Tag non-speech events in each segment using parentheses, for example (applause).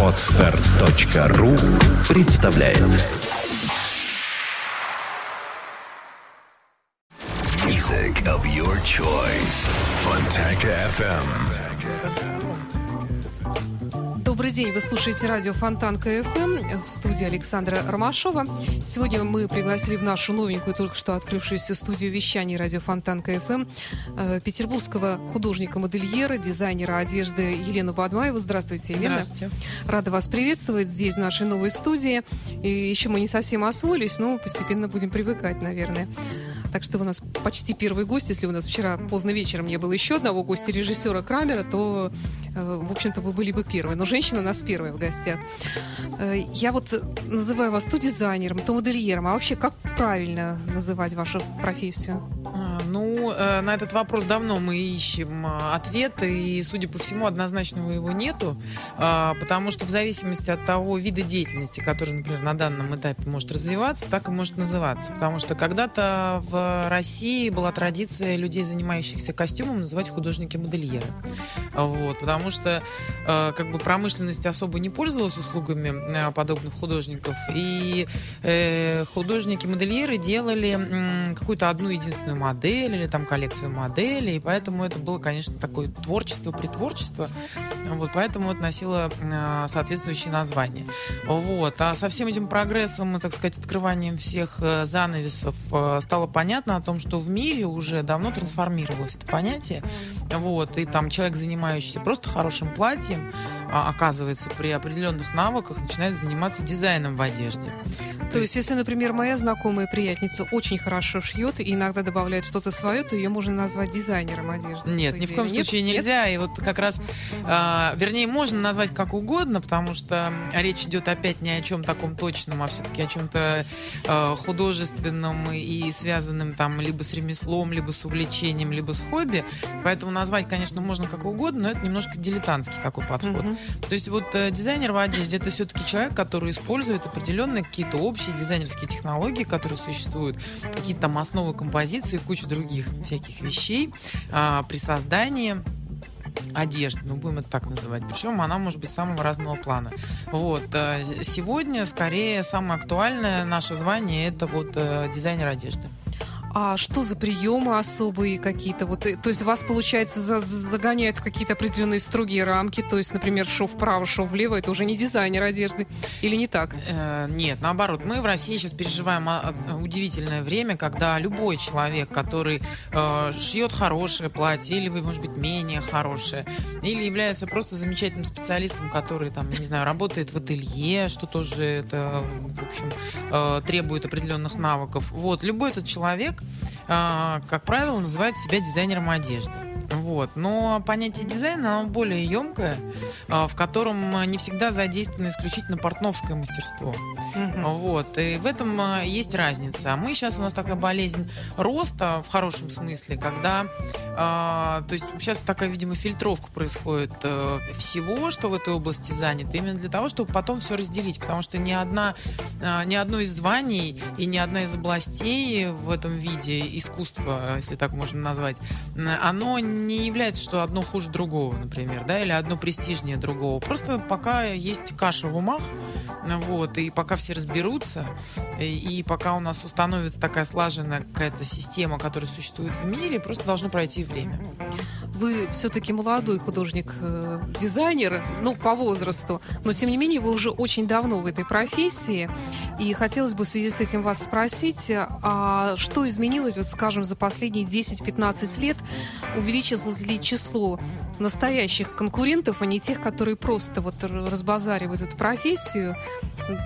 Отстар.ру представляет Music of your choice. Fontanka FM. День, вы слушаете радио Фонтанка ФМ в студии Александра Ромашова. Сегодня мы пригласили в нашу новенькую, только что открывшуюся студию вещаний радио Фонтанка ФМ э, петербургского художника-модельера, дизайнера одежды Елену Бадмаеву. Здравствуйте, Елена. Здравствуйте. Рада вас приветствовать здесь, в нашей новой студии. И еще мы не совсем освоились, но постепенно будем привыкать, наверное. Так что вы у нас почти первый гость. Если у нас вчера поздно вечером не было еще одного гостя, режиссера Крамера, то, э, в общем-то, вы были бы первой. Но женщина у нас первая в гостях. Э, Я вот называю вас то дизайнером, то модельером. А вообще, как правильно называть вашу профессию? А, Ну, э, на этот вопрос давно мы ищем а, ответ, и, судя по всему, однозначного его нету, а, потому что в зависимости от того вида деятельности, который, например, на данном этапе может развиваться, так и может называться. Потому что когда-то в России была традиция людей, занимающихся костюмом, называть художники-модельеры. Вот, потому что э, как бы промышленность особо не пользовалась услугами э, подобных художников, и э, художники-модельеры делали какую-то одну единственную модель или там коллекцию моделей, и поэтому это было, конечно, такое творчество, притворчество, вот, поэтому это носило соответствующее название. Вот, а со всем этим прогрессом, и, так сказать, открыванием всех занавесов стало понятно о том, что в мире уже давно трансформировалось это понятие, вот, и там человек, занимающийся просто хорошим платьем, оказывается, при определенных навыках начинает заниматься дизайном в одежде. То есть, если, например, моя знакомая приятница очень хорошо шьет и иногда добавляет что-то свое, то ее можно назвать дизайнером одежды. Нет, ни в коем Нет? случае Нет? нельзя. И вот как раз, а, вернее, можно назвать как угодно, потому что речь идет опять не о чем таком точном, а все-таки о чем-то а, художественном и связанном там либо с ремеслом, либо с увлечением, либо с хобби. Поэтому назвать, конечно, можно как угодно, но это немножко дилетантский такой подход. Мгм. То есть вот э, дизайнер в одежде это все-таки человек, который использует определенные какие-то общие дизайнерские технологии, которые существуют, какие-то там основы композиции, кучу других всяких вещей а, при создании одежды, ну будем это так называть. Причем она может быть самого разного плана. Вот. э, Сегодня, скорее, самое актуальное наше звание это вот э, дизайнер одежды. А что за приемы особые какие-то? Вот, э, то есть вас, получается, за- за- загоняют в какие-то определенные строгие рамки, то есть, например, шов вправо, шов влево, это уже не дизайнер одежды, или не так? Э, Нет, наоборот, мы в России сейчас переживаем а, а, удивительное время, когда любой человек, который э, шьет хорошее платье, или, может быть, менее хорошее, или является просто замечательным специалистом, который, там, не знаю, работает в ателье, что тоже это, в общем, э, требует определенных навыков. Вот, любой этот человек, как правило, называет себя дизайнером одежды. Вот. Но понятие дизайна, оно более емкое, э, в котором не всегда задействовано исключительно портновское мастерство. Мгм. Вот. И в этом э, есть разница. А мы сейчас, у нас такая болезнь роста, в хорошем смысле, когда, то есть сейчас такая, видимо, фильтровка происходит э, всего, что в этой области занято, именно для того, чтобы потом все разделить, потому что ни одна, ни одно из званий и ни одна из областей в этом виде искусства, если так можно назвать, оно не является, что одно хуже другого, например, да, или одно престижнее другого. Просто пока есть каша в умах, вот, и пока все разберутся, и, и пока у нас установится такая слаженная какая-то система, которая существует в мире, просто должно пройти время. Вы все-таки молодой художник-дизайнер, ну, по возрасту, но, тем не менее, вы уже очень давно в этой профессии. И хотелось бы в связи с этим вас спросить, а что изменилось, вот, скажем, за последние 10-15 лет? Увеличилось ли число настоящих конкурентов, а не тех, которые просто вот разбазаривают эту профессию?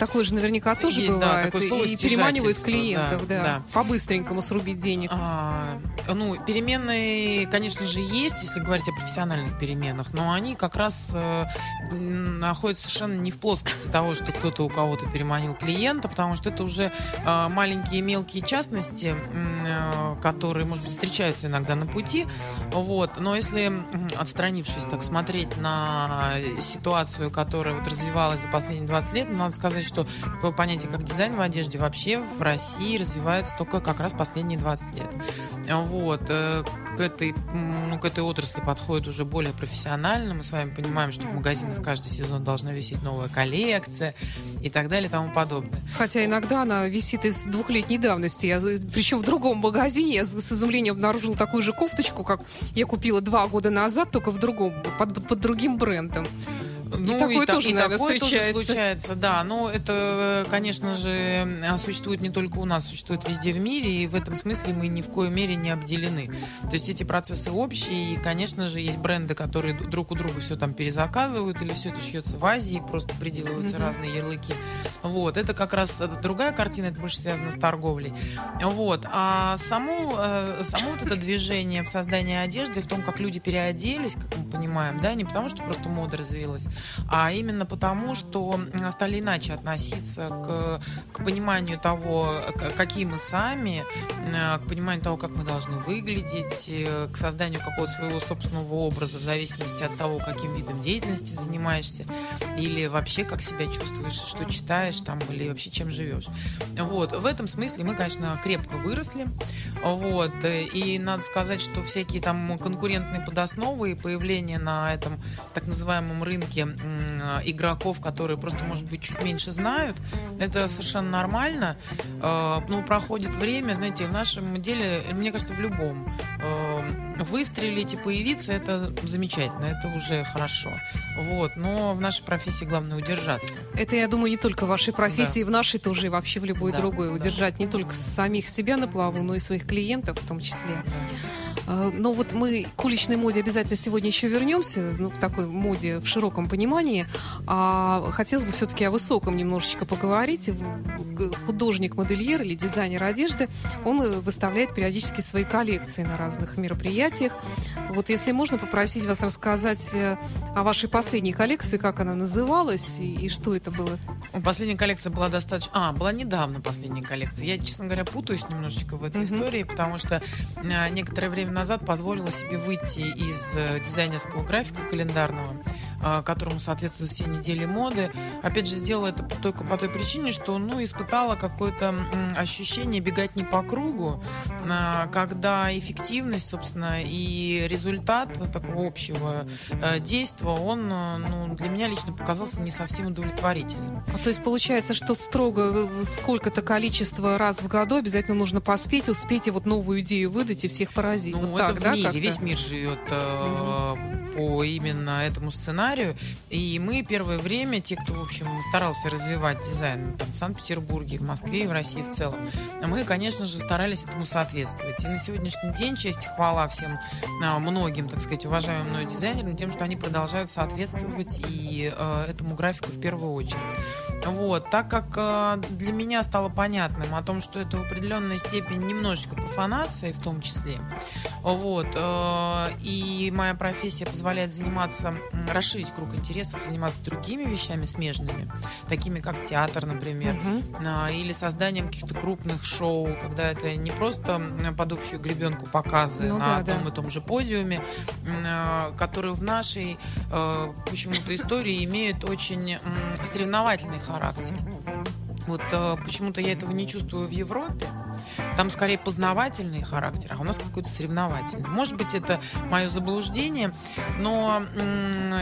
Такое же наверняка тоже Есть, да, бывает. такое слово и переманивают клиентов, да, да, да. по-быстренькому срубить денег. А, ну, переменные, конечно же, есть, если говорить о профессиональных переменах, но они как раз э, находятся совершенно не в плоскости того, что кто-то у кого-то переманил клиента, потому что это уже э, маленькие мелкие частности, э, которые, может быть, встречаются иногда на пути. Вот. Но если, отстранившись, так смотреть на ситуацию, которая вот развивалась за последние 20 лет, ну, надо сказать, что такое понятие, как дизайн в одежде, вообще в России развивается только как раз последние 20 лет. Вот. Э, к этой, ну, к этой отрасли подходит уже более профессионально. Мы с вами понимаем, что в магазинах каждый сезон должна висеть новая коллекция и так далее и тому подобное. Хотя иногда она висит из двухлетней давности. Я, причем в другом магазине я с изумлением обнаружила такую же кофточку, как я купила два года назад, только в другом, под, под другим брендом. Ну, и такое, и тоже, и наверное, такое встречается. тоже случается, да. Но это, конечно же, существует не только у нас, существует везде в мире, и в этом смысле мы ни в коей мере не обделены. То есть эти процессы общие, и, конечно же, есть бренды, которые друг у друга все там перезаказывают, или все это шьется в Азии, просто приделываются mm-hmm. разные ярлыки. Вот, это как раз другая картина, это больше связано с торговлей. Вот, а само, э, само вот это движение в создании одежды, в том, как люди переоделись, как мы понимаем, да, не потому что просто мода развилась, а именно потому, что стали иначе относиться к, к пониманию того, какие мы сами, к пониманию того, как мы должны выглядеть, э, к созданию какого-то своего собственного образа в зависимости от того, каким видом деятельности занимаешься, или вообще как себя чувствуешь, что читаешь там, или вообще чем живешь. Вот. В этом смысле мы, конечно, крепко выросли. Вот. И надо сказать, что всякие там конкурентные подосновы и появление на этом так называемом рынке игроков, которые просто, может быть, чуть меньше знают. Это совершенно нормально. Э, ну, проходит время, знаете, в нашем деле, мне кажется, в любом. Э, выстрелить и появиться, это замечательно, это уже хорошо. Вот. Но в нашей профессии главное удержаться. Это, я думаю, не только в вашей профессии, да. в нашей тоже, и вообще в любой да, другой. Удержать да. не только самих себя на плаву, но и своих клиентов в том числе. Да. А, но вот мы к уличной моде обязательно сегодня еще вернемся, ну, к такой моде в широком понимании. А хотелось бы все-таки о высоком немножечко поговорить. Художник-модельер или дизайнер одежды, он э, выставляет периодически свои коллекции на разных мероприятиях. Вот если можно попросить вас рассказать э, о вашей последней коллекции, как она называлась и, и что это было? Последняя коллекция была достаточно... А, была недавно последняя коллекция. Я, честно говоря, путаюсь немножечко в этой mm-hmm. истории, потому что э, некоторое время назад позволила себе выйти из э, дизайнерского графика календарного, э, которому соответствуют все недели моды. Опять же, сделала это только по той причине, что ну, испытала какое-то ощущение бегать не по кругу, э, когда эффективность, собственно, и результат такого общего действия, он ну, для меня лично показался не совсем удовлетворительным. А то есть получается, что строго сколько-то количество раз в году обязательно нужно поспеть, успеть и вот новую идею выдать и всех поразить. Ну, ну, так, это в да, мире, весь мир живет э, угу. по именно этому сценарию. И мы первое время, те, кто, в общем, старался развивать дизайн там, в Санкт-Петербурге, в Москве и в России в целом, мы, конечно же, старались этому соответствовать. И на сегодняшний день честь хвала всем э, многим, так сказать, уважаемым мной дизайнерам тем, что они продолжают соответствовать и э, этому графику в первую очередь. Вот, так как э, для меня стало понятным о том, что это в определенной степени немножечко профанация в том числе, вот. Э, и моя профессия позволяет заниматься, расширить круг интересов, заниматься другими вещами смежными, такими как театр, например, угу. или созданием каких-то крупных шоу, когда это не просто под общую гребенку показы ну, на да, одном да. и том же подиуме, э, которые в нашей почему-то истории имеют очень соревновательный характер. Вот почему-то я этого не чувствую в Европе. Там скорее познавательный характер, а у нас какой-то соревновательный. Может быть, это мое заблуждение, но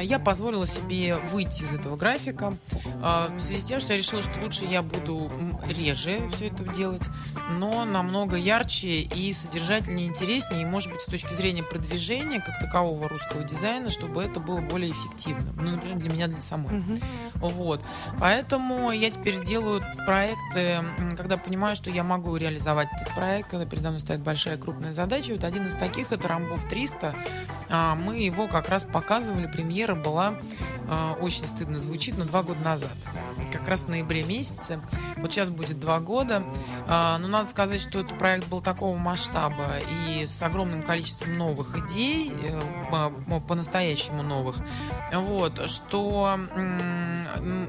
я позволила себе выйти из этого графика э, в связи с тем, что я решила, что лучше я буду реже все это делать, но намного ярче и содержательнее, интереснее, и, может быть, с точки зрения продвижения как такового русского дизайна, чтобы это было более эффективно. Ну, например, для меня, для самой. Mm-hmm. Вот. Поэтому я теперь делаю проекты, когда понимаю, что я могу реализовать этот проект, когда передо мной стоит большая крупная задача. Вот один из таких это Рамбов 300. А, мы его как раз показывали, премьера была, а, очень стыдно звучит, но два года назад. Как раз в ноябре месяце. Вот сейчас будет два года. А, но надо сказать, что этот проект был такого масштаба и с огромным количеством новых идей, э, по-настоящему новых, вот, что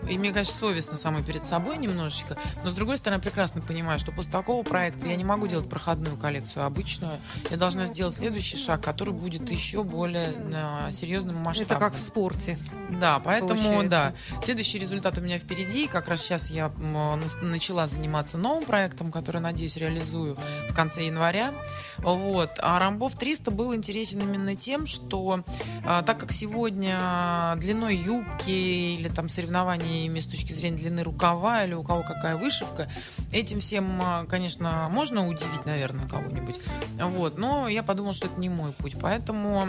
и мне кажется, совестно самой перед собой немножечко. Но с другой стороны, прекрасно понимаю, что после такого проекта я не могу делать проходную коллекцию обычную. Я должна сделать следующий шаг, который будет еще более э, серьезным масштабом. Это как в спорте. Да, поэтому, Получается. да. Следующий результат у меня впереди. Как раз сейчас я нас- начала заниматься новым проектом, который, надеюсь, реализую в конце января. Вот. А Рамбов 300 был интересен именно тем, что а, так как сегодня длиной юбки или там соревнованиями с точки зрения длины рукава или у кого какая вышивка, этим всем, а, можно удивить, наверное, кого-нибудь. Вот. Но я подумала, что это не мой путь. Поэтому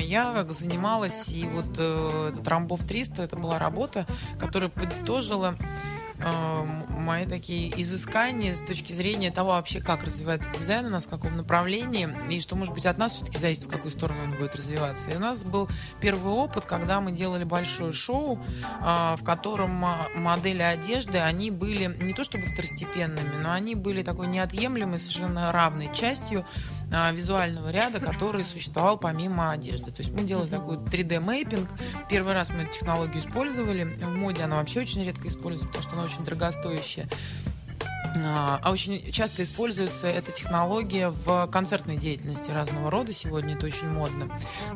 я как занималась, и вот э, этот Рамбов 300, это была работа, которая подытожила мои такие изыскания с точки зрения того вообще, как развивается дизайн у нас, в каком направлении, и что, может быть, от нас все-таки зависит, в какую сторону он будет развиваться. И у нас был первый опыт, когда мы делали большое шоу, а, в котором модели одежды, они были не то чтобы второстепенными, но они были такой неотъемлемой, совершенно равной частью визуального ряда, который существовал помимо одежды. То есть мы делали такой 3D-мейпинг. Первый раз мы эту технологию использовали. В моде она вообще очень редко используется, потому что она очень дорогостоящая. А а очень часто используется эта технология в концертной деятельности разного рода. Сегодня это очень модно.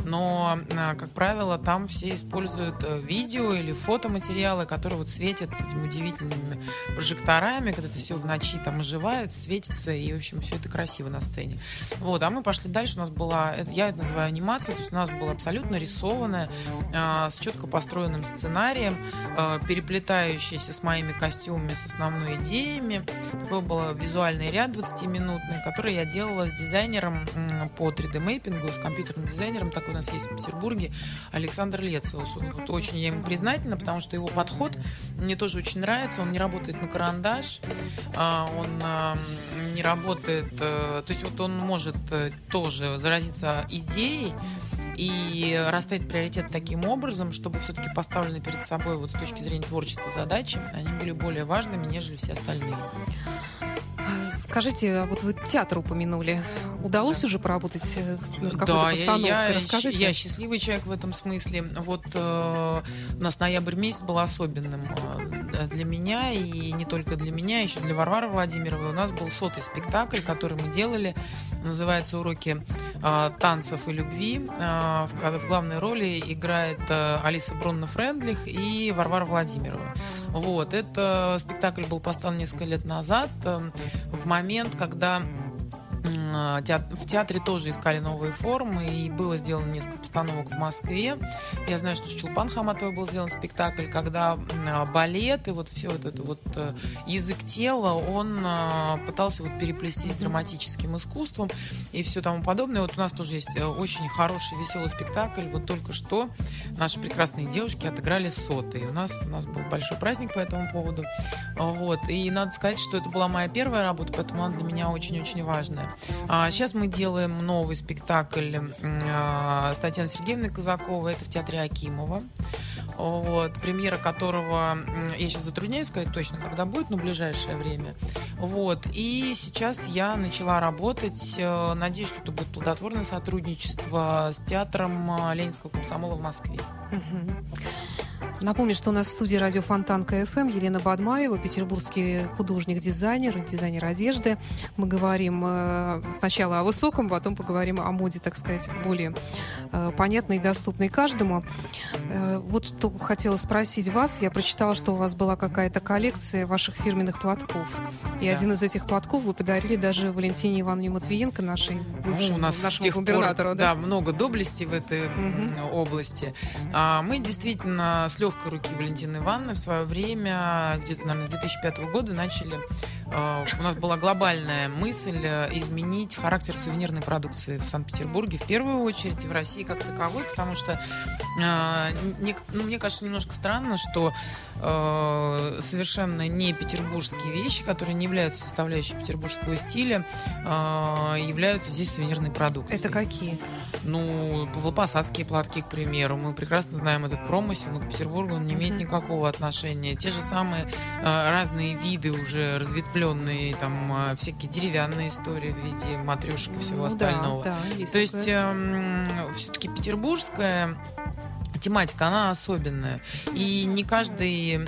Но, а, как правило, там все используют э, видео или фотоматериалы, которые вот светят этими удивительными прожекторами, когда это все в ночи там оживает, светится, и, в общем, все это красиво на сцене. Вот, а мы пошли дальше. У нас была, я это называю анимация, то есть у нас было абсолютно рисованное, а, с четко построенным сценарием, переплетающийся с моими костюмами, с основной идеями. Такой был визуальный ряд 20-минутный, который я делала с дизайнером по 3D-мейпингу, с компьютерным дизайнером, такой у нас есть в Петербурге, Александр Лециус. Вот очень я ему признательна, потому что его подход мне тоже очень нравится. Он не работает на карандаш, а, он не работает... э, То есть вот он может э, тоже заразиться идеей, и расставить приоритет таким образом, чтобы все-таки поставлены перед собой вот с точки зрения творчества задачи, они были более важными, нежели все остальные. Скажите, а вот вы театр упомянули. Удалось уже поработать э, над какой-то Да, постановкой? я, Расскажите. я счастливый человек в этом смысле. Вот э, у нас ноябрь месяц был особенным э, для меня, и не только для меня, еще для Варвары Владимировой. У нас был сотый спектакль, который мы делали. Называется «Уроки э, танцев и любви». Э, в, в главной роли играет э, Алиса Бронна Френдлих и Варвара Владимирова. Вот, это спектакль был поставлен несколько лет назад, э, в момент, когда В театре тоже искали новые формы, и было сделано несколько постановок в Москве. Я знаю, что с Чулпан Хаматовой был сделан спектакль, когда а, балет и вот все вот это вот э, язык тела, он а, пытался вот переплести с драматическим искусством и все тому подобное. Вот у нас тоже есть э, очень хороший, веселый спектакль. Вот только что наши прекрасные девушки отыграли сотый. У нас, у нас был большой праздник по этому поводу. Вот. И надо сказать, что это была моя первая работа, поэтому она для меня очень-очень важная. А, сейчас мы делаем новый спектакль а, с Татьяной Сергеевной Казаковой. Это в театре Акимова. Вот, премьера которого, я сейчас затрудняюсь сказать точно, когда будет, но в ближайшее время. Вот, и сейчас я начала работать, э, надеюсь, что это будет плодотворное сотрудничество с театром э, Ленинского комсомола в Москве. Напомню, что у нас в студии радио Фонтан КФМ Елена Бадмаева, петербургский художник-дизайнер, дизайнер одежды. Мы говорим э, сначала о высоком, потом поговорим о моде, так сказать, более э, понятной и доступной каждому. Э, вот что хотела спросить вас. Я прочитала, что у вас была какая-то коллекция ваших фирменных платков. И Да. один из этих платков вы подарили даже Валентине Ивановне Матвиенко, нашей бывшей, Ну, у нас нашему тех пор, губернатору. да, много доблести в этой Мгм. области. А, мы действительно с легкой руки Валентины Ивановны в свое время, где-то, наверное, с 2005 года начали... э, у нас была глобальная мысль э, изменить характер сувенирной продукции в Санкт-Петербурге в первую очередь и в России как таковой, потому что э, не- ну, мне кажется немножко странно, что э, совершенно не петербургские вещи, которые не являются составляющей петербургского стиля, э, являются здесь сувенирной продукцией. Это какие? Ну, павлопосадские платки, к примеру. Мы прекрасно знаем этот промысел, но к Петербургу он не имеет никакого отношения. Те же самые э, разные виды уже разветвленные, там э, всякие деревянные истории в виде матрешек и всего Ну да, остального. да, есть То есть такое. все-таки петербургская тематика, она особенная. И не каждый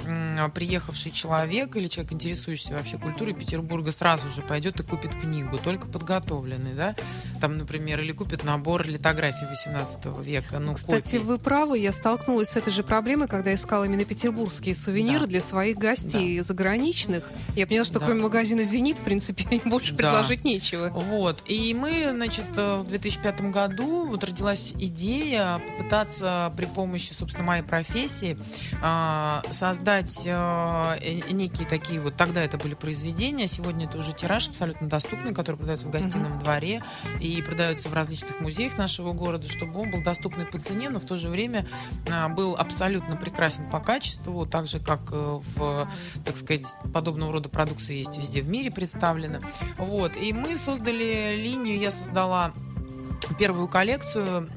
приехавший человек или человек, интересующийся вообще культурой Петербурга, сразу же пойдет и купит книгу, только подготовленный, да? Там, например, или купит набор литографий 18 века. Ну, Кстати, копий. вы правы, я столкнулась с этой же проблемой, когда искала именно петербургские сувениры Да. для своих гостей заграничных. Я поняла, что Да. кроме магазина «Зенит», в принципе, им (laughs) больше Да. предложить нечего. Вот. И мы, значит, э, в 2005 году вот родилась идея попытаться при помощи, собственно, моей профессии а, создать э, э, некие такие вот, тогда это были произведения, сегодня это уже тираж абсолютно доступный, который продается в гостином дворе и продается в различных музеях нашего города, чтобы он был доступный по цене, но в то же время а, был абсолютно прекрасен по качеству, так же, как э, в, так сказать, подобного рода продукция есть везде в мире представлена. Вот. И мы создали линию, я создала первую коллекцию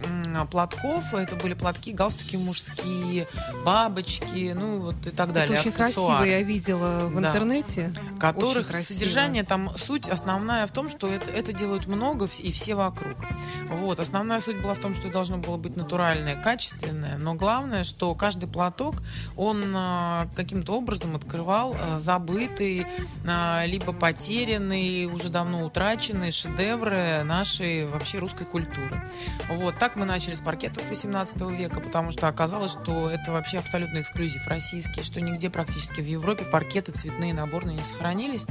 платков. Это были платки, галстуки мужские, бабочки, ну вот и так далее. Это очень красиво, аксессуары я видела в Да. интернете. которых красиво. содержание там суть основная в том, что это, это делают много и все вокруг. Вот основная суть была в том, что должно было быть натуральное, качественное, но главное, что каждый платок он а, каким-то образом открывал а, забытые а, либо потерянные, уже давно утраченные шедевры нашей вообще русской культуры. Вот так мы начали с паркетов 18 века, потому что оказалось, что это вообще абсолютно эксклюзив российский, что нигде практически в Европе паркеты цветные наборные не сохранились.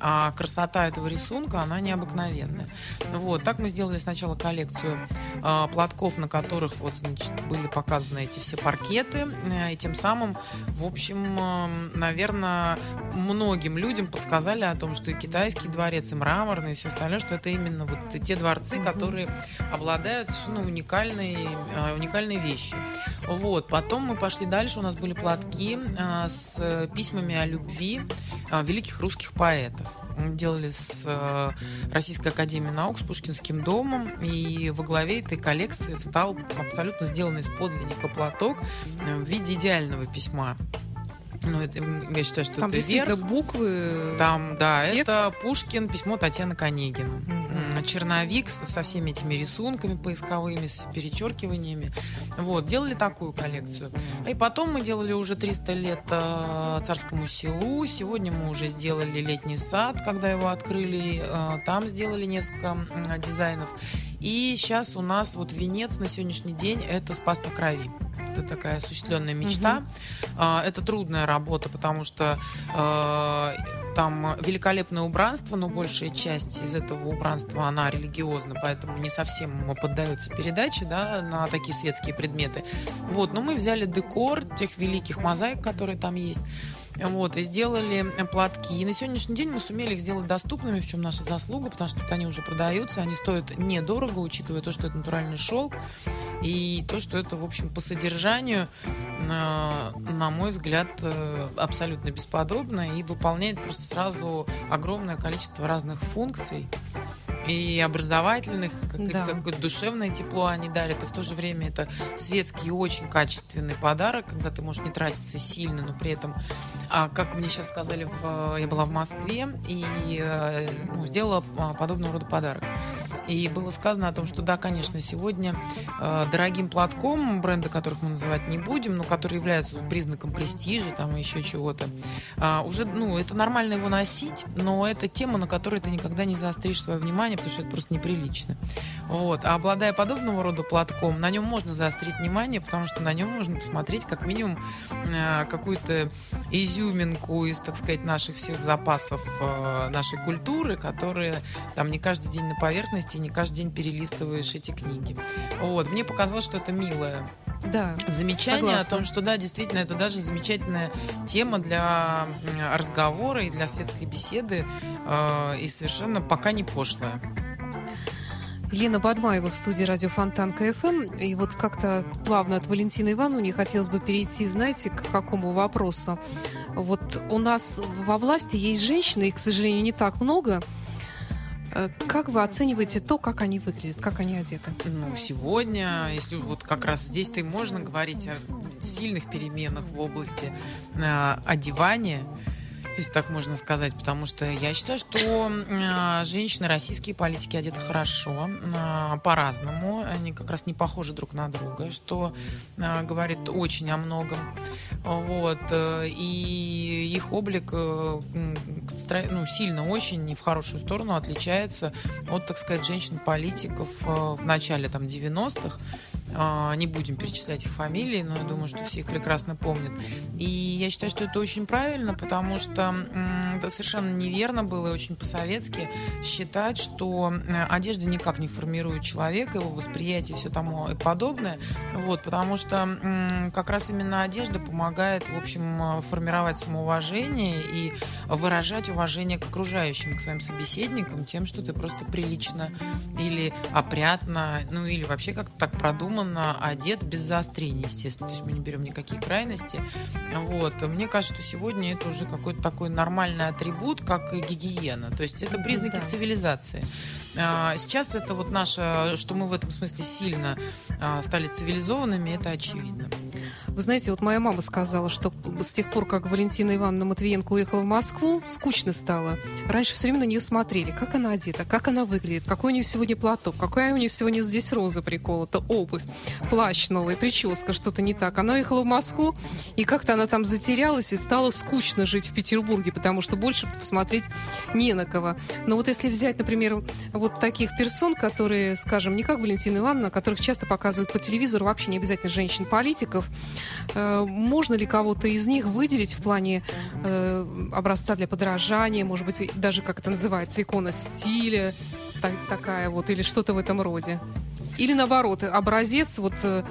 А красота этого рисунка, она необыкновенная. Вот, так мы сделали сначала коллекцию а, платков, на которых вот, значит, были показаны эти все паркеты. э, И тем самым, в общем, наверное, многим людям подсказали о том, что и китайский дворец, и мраморный, и все остальное, что это именно вот те дворцы, которые обладают совершенно уникальной, э, уникальной вещью. Вот. Потом мы пошли дальше, у нас были платки э, с э, письмами о любви э, великих русских поэтов. Делали с э, Российской Академией Наук, с Пушкинским домом, и во главе этой коллекции встал абсолютно сделанный из подлинника платок э, в виде идеального письма. Ну, это, я считаю, что Там это действительно верх. буквы. Там, да, текст. это Пушкин, письмо Татьяны Конегина. М, Черновик с- со всеми этими рисунками поисковыми, с перечеркиваниями. Вот, делали такую коллекцию. И потом мы делали уже 300 лет э, Царскому селу. Сегодня мы уже сделали летний сад, когда его открыли. э, там сделали несколько м, дизайнов. И сейчас у нас вот венец на сегодняшний день это Спас на крови. Это такая осуществленная мечта. А, Это трудная работа, потому что э, там великолепное убранство, но большая часть из этого убранства, она религиозна, поэтому не совсем поддаются передаче да, на такие светские предметы. Вот, но мы взяли декор тех великих мозаик, которые там есть, вот, и сделали платки. И на сегодняшний день мы сумели их сделать доступными, в чем наша заслуга, потому что тут они уже продаются, они стоят недорого, учитывая то, что это натуральный шелк, и то, что это, в общем, по содержанию, на, на мой взгляд, э, абсолютно бесподобно и выполняет просто сразу огромное количество разных функций и образовательных, какое-то Да. такое душевное тепло они дарят, и в то же время это светский и очень качественный подарок, когда ты можешь не тратиться сильно, но при этом, а, как мне сейчас сказали, в, я была в Москве и э, ну, сделала а, подобного рода подарок. И было сказано о том, что да, конечно, сегодня э, дорогим платком, бренда которых мы называть не будем, но который является признаком престижа там и еще чего-то, а, уже, ну, это нормально его носить, но это тема, на которой ты никогда не заостришь свое внимание, потому что это просто неприлично. Вот. А обладая подобного рода платком, на нем можно заострить внимание, потому что на нем можно посмотреть как минимум э, какую-то изюминку из, так сказать, наших всех запасов э, нашей культуры, которые там не каждый день на поверхности, не каждый день перелистываешь эти книги. Вот. Мне показалось, что это милое Да. замечание Согласна. о том, что да, действительно, это даже замечательная тема для разговора и для светской беседы, э, и совершенно пока не пошлая. Лена Бадмаева в студии радио Фонтан КФМ. И вот как-то плавно от Валентины Ивановны хотелось бы перейти, знаете, к какому вопросу. Вот у нас во власти есть женщины, их, к сожалению, не так много. Э, Как вы оцениваете то, как они выглядят, как они одеты? Ну, сегодня, если вот как раз здесь-то и можно говорить о сильных переменах в области э, одевания, если так можно сказать, потому что я считаю, что э, женщины, российские политики одеты хорошо, э, по-разному, они как раз не похожи друг на друга, что э, говорит очень о многом, вот, э, и их облик э, ну, сильно очень, не в хорошую сторону отличается от, так сказать, женщин-политиков э, в начале там 90-х, а, не будем перечислять их фамилии, но я думаю, что все их прекрасно помнят. И я считаю, что это очень правильно, потому что это совершенно неверно было очень по-советски считать, что э, одежда никак не формирует человека, его восприятие и все тому и подобное. Вот, потому что как раз именно одежда помогает, в общем, формировать самоуважение и выражать уважение к окружающим, к своим собеседникам тем, что ты просто прилично или опрятно, ну или вообще как-то так продуман продуманно одет без заострения, естественно. То есть мы не берем никакие крайности. Вот. Мне кажется, что сегодня это уже какой-то такой нормальный атрибут, как гигиена. То есть это признаки да. цивилизации. А, сейчас это вот наше, что мы в этом смысле сильно а, стали цивилизованными, это очевидно. Вы знаете, вот моя мама сказала, что с тех пор, как Валентина Ивановна Матвиенко уехала в Москву, скучно стало. Раньше все время на нее смотрели, как она одета, как она выглядит, какой у нее сегодня платок, какая у нее сегодня здесь роза приколота, обувь, плащ новый, прическа, что-то не так. Она уехала в Москву, и как-то она там затерялась, и стало скучно жить в Петербурге, потому что больше посмотреть не на кого. Но вот если взять, например, вот таких персон, которые, скажем, не как Валентина Ивановна, которых часто показывают по телевизору, вообще не обязательно женщин-политиков, можно ли кого-то из них выделить в плане э, образца для подражания, может быть, даже, как это называется, икона стиля, так, такая вот, или что-то в этом роде? Или наоборот, образец вот э,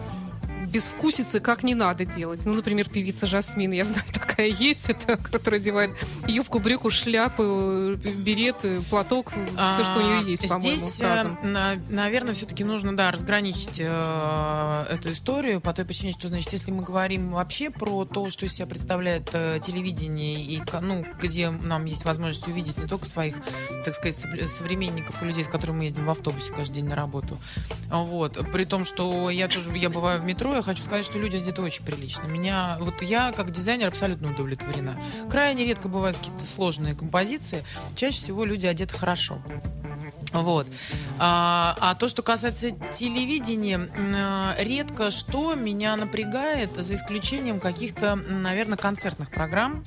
безвкусицы как не надо делать. Ну, например, певица Жасмин, я знаю, такая есть, это, которая одевает юбку, брюку, шляпу, берет, платок, а, все, что у нее есть, по-моему, Здесь, разом. Э, наверное, все-таки нужно, да, разграничить э, эту историю по той причине, что, значит, если мы говорим вообще про то, что из себя представляет э, телевидение, и, ну, где нам есть возможность увидеть не только своих, так сказать, современников и людей, с которыми мы ездим в автобусе каждый день на работу, вот, при том, что я тоже, я бываю в метро, я хочу сказать, что люди одеты очень прилично. Меня, вот я как дизайнер абсолютно удовлетворена. Крайне редко бывают какие-то сложные композиции. Чаще всего люди одеты хорошо. Вот. А, а то, что касается телевидения, редко что меня напрягает, за исключением каких-то, наверное, концертных программ.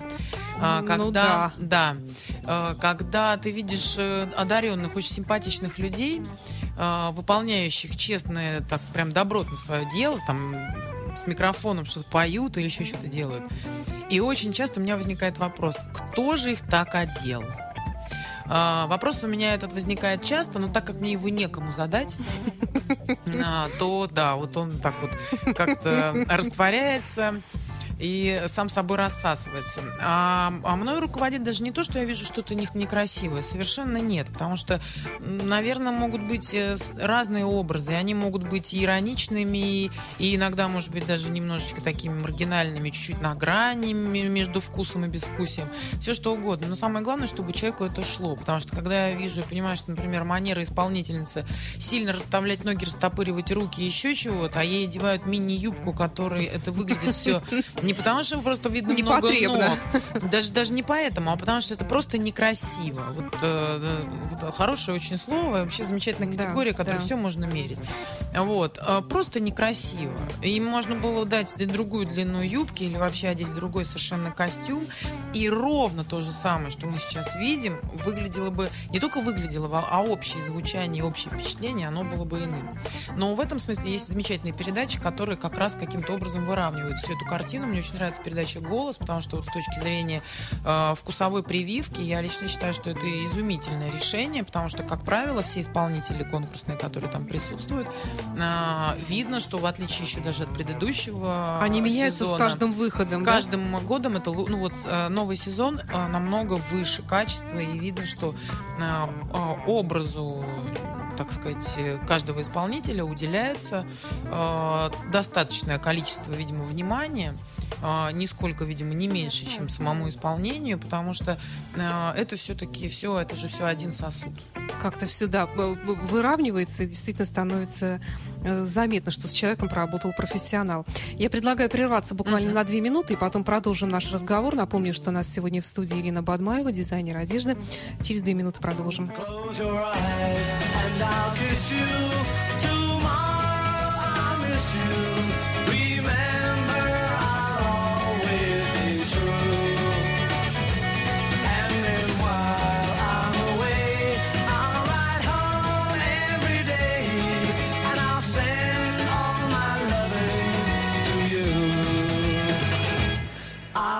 А, ну когда, ну, да. да, а, когда ты видишь э, одаренных, очень симпатичных людей, а, выполняющих честное, так прям добротно свое дело, там с микрофоном что-то поют или еще что-то делают. И очень часто у меня возникает вопрос, кто же их так одел? А, вопрос у меня этот возникает часто, но так как мне его некому задать, (laughs) а, то да, вот он так вот как-то растворяется и сам собой рассасывается. А, а мной руководит даже не то, что я вижу что-то них некрасивое, совершенно нет, потому что, наверное, могут быть э, разные образы, они могут быть ироничными, и иногда, может быть, даже немножечко такими маргинальными, чуть-чуть на грани между вкусом и безвкусием, все что угодно. Но самое главное, чтобы человеку это шло, потому что когда я вижу и понимаю, что, например, манера исполнительницы сильно расставлять ноги, растопыривать руки, еще чего-то, а ей одевают мини-юбку, которой это выглядит все (laughs) Не потому, что просто видно много ног. Даже, даже не поэтому, а потому что это просто некрасиво. Вот, э, вот хорошее очень слово, вообще замечательная категория, да, которой да. все можно мерить. Вот. Э, просто некрасиво. Им можно было дать другую длину юбки или вообще одеть другой совершенно костюм. И ровно то же самое, что мы сейчас видим, выглядело бы, не только выглядело бы, а общее звучание, общее впечатление, оно было бы иным. Но в этом смысле есть замечательные передачи, которые как раз каким-то образом выравнивают всю эту картину. Мне очень нравится передача «Голос», потому что вот с точки зрения э, вкусовой прививки я лично считаю, что это изумительное решение, потому что, как правило, все исполнители конкурсные, которые там присутствуют, э, видно, что в отличие еще даже от предыдущего Они меняются сезона, с каждым выходом, С да? каждым годом это, ну вот э, новый сезон э, намного выше качества, и видно, что э, э, образу так сказать, каждого исполнителя уделяется э, достаточное количество, видимо, внимания, э, нисколько, видимо, не меньше, чем самому исполнению, потому что э, это все-таки все, это же все один сосуд. как-то все, да, выравнивается, и действительно становится э, заметно, что с человеком поработал профессионал. Я предлагаю прерваться буквально на две минуты, и потом продолжим наш разговор. Напомню, что у нас сегодня в студии Ирина Бадмаева, дизайнер одежды. Через две минуты продолжим. Close your eyes and I'll kiss you. Tomorrow I'll miss you.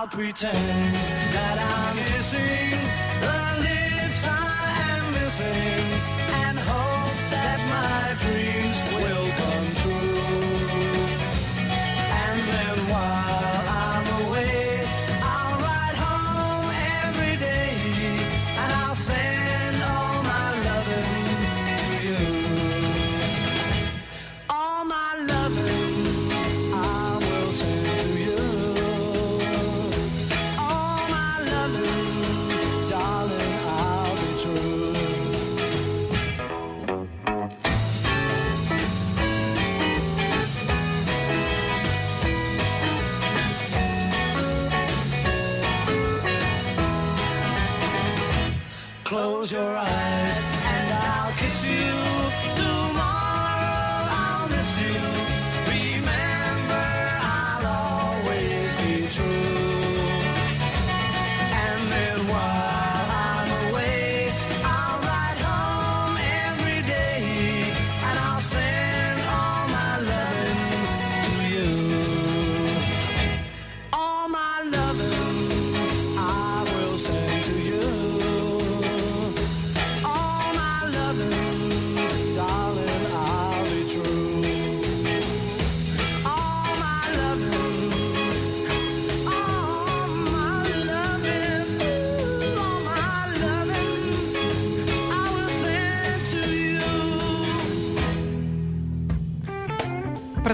I'll pretend that I'm missing the lips I am missing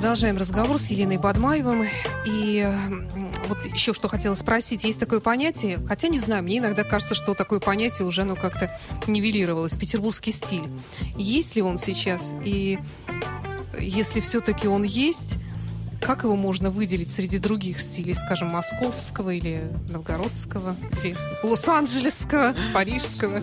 Продолжаем разговор с Еленой Бадмаевым. И вот еще что хотела спросить. Есть такое понятие, хотя не знаю, мне иногда кажется, что такое понятие уже ну, как-то нивелировалось. Петербургский стиль. Есть ли он сейчас? И если все-таки он есть, как его можно выделить среди других стилей, скажем, московского или новгородского, или лос-анджелесского, парижского?